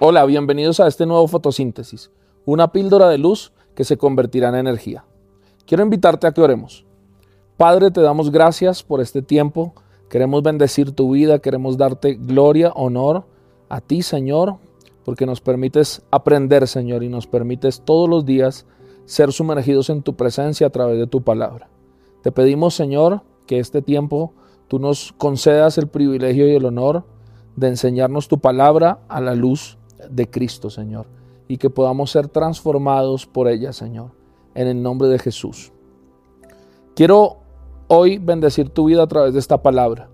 Hola, bienvenidos a este nuevo fotosíntesis, una píldora de luz que se convertirá en energía. Quiero invitarte a que oremos. Padre, te damos gracias por este tiempo. Queremos bendecir tu vida, queremos darte gloria, honor a ti, Señor, porque nos permites aprender, Señor, y nos permites todos los días ser sumergidos en tu presencia a través de tu palabra. Te pedimos, Señor, que este tiempo tú nos concedas el privilegio y el honor de enseñarnos tu palabra a la luz de Cristo, Señor, y que podamos ser transformados por ella, Señor, en el nombre de Jesús. Quiero hoy bendecir tu vida a través de esta palabra,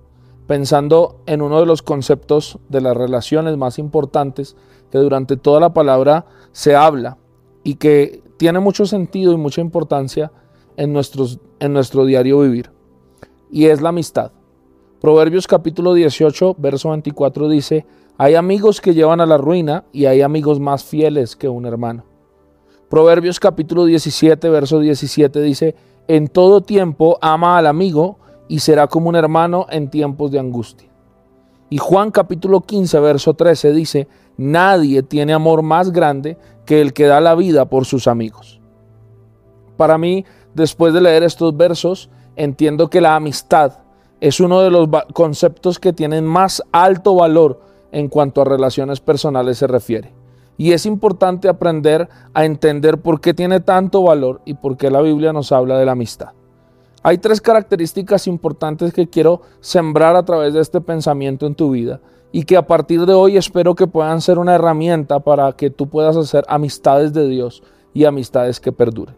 pensando en uno de los conceptos de las relaciones más importantes que durante toda la palabra se habla y que tiene mucho sentido y mucha importancia en, nuestros, en nuestro diario vivir, y es la amistad. Proverbios capítulo 18, verso 24 dice, hay amigos que llevan a la ruina y hay amigos más fieles que un hermano. Proverbios capítulo 17, verso 17 dice, en todo tiempo ama al amigo y será como un hermano en tiempos de angustia. Y Juan capítulo 15, verso 13 dice, nadie tiene amor más grande que el que da la vida por sus amigos. Para mí, después de leer estos versos, entiendo que la amistad es uno de los conceptos que tienen más alto valor en cuanto a relaciones personales se refiere. Y es importante aprender a entender por qué tiene tanto valor y por qué la Biblia nos habla de la amistad. Hay tres características importantes que quiero sembrar a través de este pensamiento en tu vida y que a partir de hoy espero que puedan ser una herramienta para que tú puedas hacer amistades de Dios y amistades que perduren.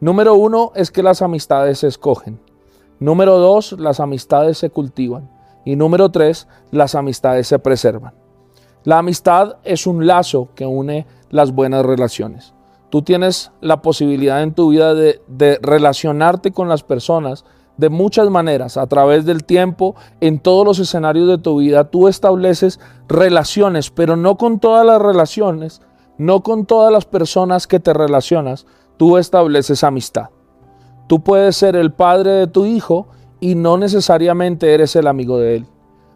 Número uno es que las amistades se escogen. Número dos, las amistades se cultivan. Y número tres, las amistades se preservan. La amistad es un lazo que une las buenas relaciones. Tú tienes la posibilidad en tu vida de, de, relacionarte con las personas de muchas maneras, a través del tiempo, en todos los escenarios de tu vida. Tú estableces relaciones, pero no con todas las relaciones, no con todas las personas que te relacionas, tú estableces amistad. Tú puedes ser el padre de tu hijo y no necesariamente eres el amigo de él.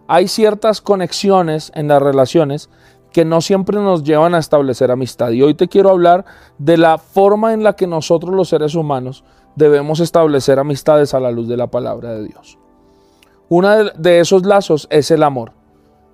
Hay ciertas conexiones en las relaciones que no siempre nos llevan a establecer amistad. Y hoy te quiero hablar de la forma en la que nosotros los seres humanos debemos establecer amistades a la luz de la palabra de Dios. Uno de esos lazos es el amor.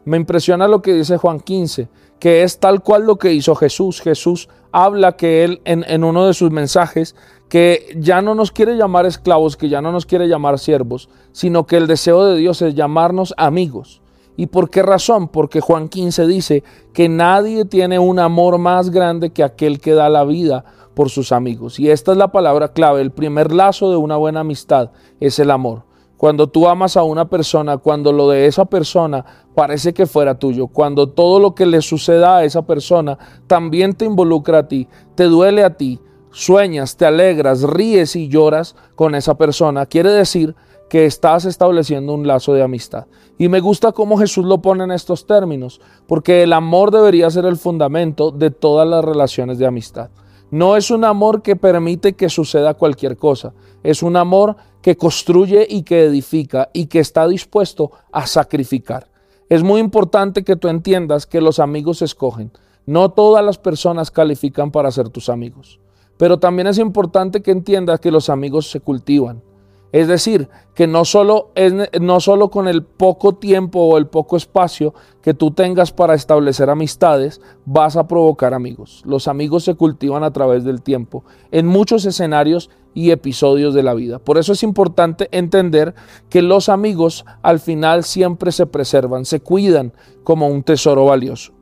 Me impresiona lo que dice Juan 15, que es tal cual lo que hizo Jesús. Jesús habla que él en, en uno de sus mensajes que ya no nos quiere llamar esclavos, que ya no nos quiere llamar siervos, sino que el deseo de Dios es llamarnos amigos. ¿Y por qué razón? Porque Juan 15 dice que nadie tiene un amor más grande que aquel que da la vida por sus amigos. Y esta es la palabra clave, el primer lazo de una buena amistad es el amor. Cuando tú amas a una persona, cuando lo de esa persona parece que fuera tuyo, cuando todo lo que le suceda a esa persona también te involucra a ti, te duele a ti, sueñas, te alegras, ríes y lloras con esa persona, quiere decir que estás estableciendo un lazo de amistad. Y me gusta cómo Jesús lo pone en estos términos, porque el amor debería ser el fundamento de todas las relaciones de amistad. No es un amor que permite que suceda cualquier cosa, es un amor que construye y que edifica y que está dispuesto a sacrificar. Es muy importante que tú entiendas que los amigos escogen. No todas las personas califican para ser tus amigos. Pero también es importante que entiendas que los amigos se cultivan. Es decir, que no solo, es, no solo con el poco tiempo o el poco espacio que tú tengas para establecer amistades, vas a provocar amigos. Los amigos se cultivan a través del tiempo, en muchos escenarios y episodios de la vida. Por eso es importante entender que los amigos al final siempre se preservan, se cuidan como un tesoro valioso.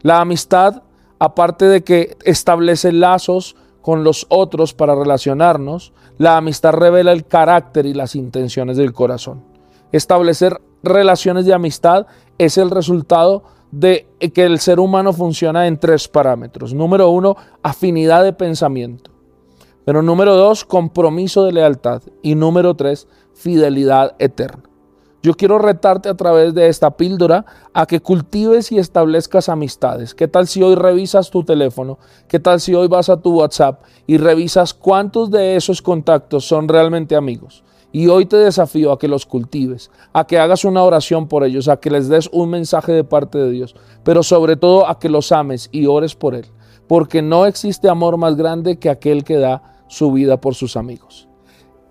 La amistad, aparte de que establece lazos, con los otros para relacionarnos, la amistad revela el carácter y las intenciones del corazón. Establecer relaciones de amistad es el resultado de que el ser humano funciona en tres parámetros. Número uno, afinidad de pensamiento. Pero número dos, compromiso de lealtad. Y número tres, fidelidad eterna. Yo quiero retarte a través de esta píldora a que cultives y establezcas amistades. ¿Qué tal si hoy revisas tu teléfono? ¿Qué tal si hoy vas a tu WhatsApp y revisas cuántos de esos contactos son realmente amigos? Y hoy te desafío a que los cultives, a que hagas una oración por ellos, a que les des un mensaje de parte de Dios, pero sobre todo a que los ames y ores por Él, porque no existe amor más grande que aquel que da su vida por sus amigos.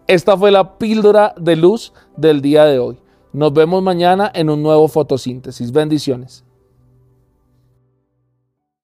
Esta fue la píldora de luz del día de hoy. Nos vemos mañana en un nuevo fotosíntesis. Bendiciones.